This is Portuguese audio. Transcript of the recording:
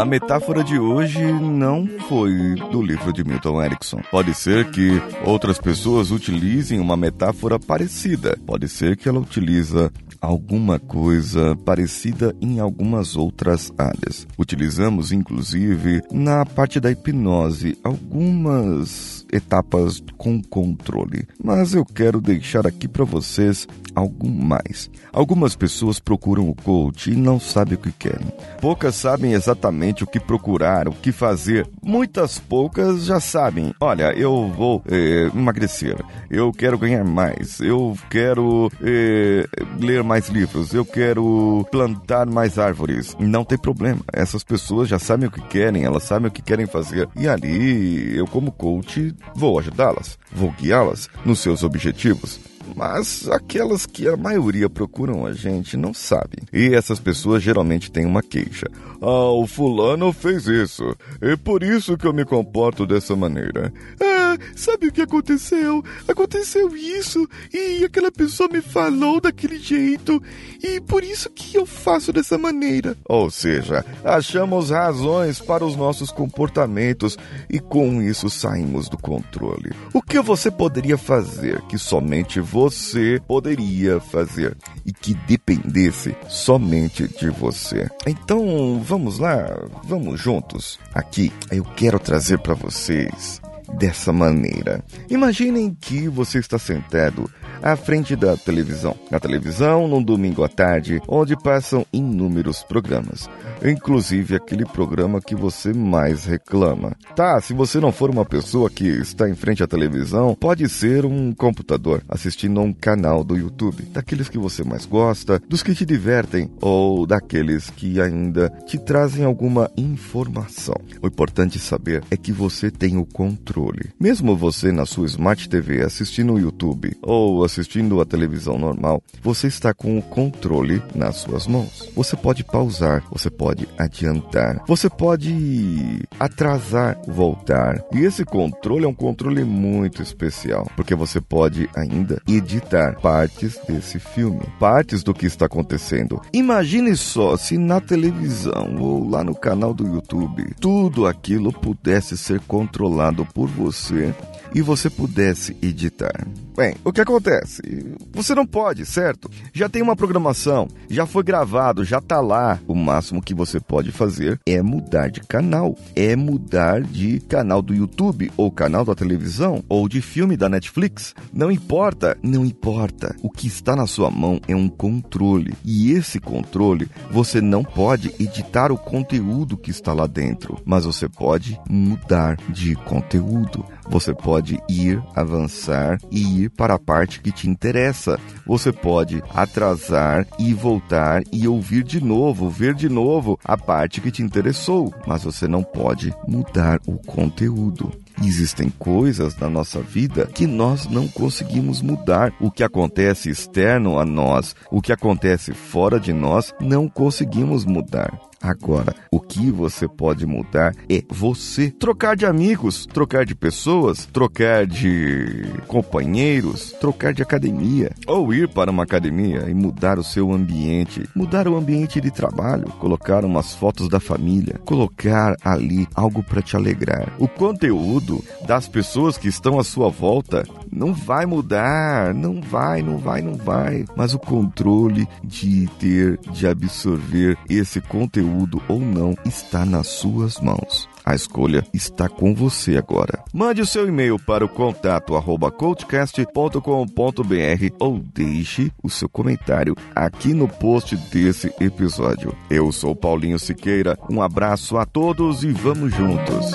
A metáfora de hoje não foi do livro de Milton Erickson. Pode ser que outras pessoas utilizem uma metáfora parecida. Pode ser que ela utiliza alguma coisa parecida em algumas outras áreas. Utilizamos inclusive na parte da hipnose algumas etapas com controle, mas eu quero deixar aqui para vocês algo mais. Algumas pessoas procuram o coach e não sabem o que querem. Poucas sabem exatamente o que procurar, o que fazer. Muitas poucas já sabem. Olha, eu vou é, emagrecer, eu quero ganhar mais, eu quero é, ler mais livros, eu quero plantar mais árvores. Não tem problema. Essas pessoas já sabem o que querem, elas sabem o que querem fazer. E ali, eu como coach, vou ajudá-las, vou guiá-las nos seus objetivos mas aquelas que a maioria procuram a gente não sabem. E essas pessoas geralmente têm uma queixa. Ah, o fulano fez isso. É por isso que eu me comporto dessa maneira. Ah, sabe o que aconteceu? Aconteceu isso e aquela pessoa me falou daquele jeito e por isso que eu faço dessa maneira. Ou seja, achamos razões para os nossos comportamentos e com isso saímos do controle. O que você poderia fazer que somente você poderia fazer e que dependesse somente de você? Então, vamos lá, vamos juntos. Aqui eu quero trazer para vocês dessa maneira. Imaginem que você está sentado à frente da televisão. Na televisão, num domingo à tarde, onde passam inúmeros programas, inclusive aquele programa que você mais reclama. Tá, se você não for uma pessoa que está em frente à televisão, pode ser um computador assistindo a um canal do YouTube, daqueles que você mais gosta, dos que te divertem ou daqueles que ainda te trazem alguma informação. O importante saber é que você tem o controle. Mesmo você na sua Smart TV assistindo o YouTube ou assistindo a televisão normal, você está com o controle nas suas mãos. Você pode pausar, você pode adiantar, você pode atrasar, voltar. E esse controle é um controle muito especial, porque você pode ainda editar partes desse filme, partes do que está acontecendo. Imagine só se na televisão ou lá no canal do YouTube tudo aquilo pudesse ser controlado por você e você pudesse editar. Bem, o que acontece? Você não pode, certo? Já tem uma programação, já foi gravado, já tá lá. O máximo que você pode fazer é mudar de canal, é mudar de canal do YouTube ou canal da televisão ou de filme da Netflix. Não importa, não importa. O que está na sua mão é um controle e esse controle você não pode editar o conteúdo que está lá dentro, mas você pode mudar de conteúdo. Você pode ir, avançar e ir para a parte que te interessa. Você pode atrasar e voltar e ouvir de novo, ver de novo a parte que te interessou, mas você não pode mudar o conteúdo. Existem coisas na nossa vida que nós não conseguimos mudar. O que acontece externo a nós, o que acontece fora de nós, não conseguimos mudar. Agora, o que você pode mudar é você. Trocar de amigos, trocar de pessoas, trocar de companheiros, trocar de academia, ou ir para uma academia e mudar o seu ambiente, mudar o ambiente de trabalho, colocar umas fotos da família, colocar ali algo para te alegrar. O conteúdo das pessoas que estão à sua volta não vai mudar, não vai, não vai, não vai, mas o controle de ter, de absorver esse conteúdo conteúdo ou não está nas suas mãos. A escolha está com você agora. Mande o seu e-mail para o contato arroba coachcast.com.br ou deixe o seu comentário aqui no post desse episódio. Eu sou Paulinho Siqueira, um abraço a todos e vamos juntos.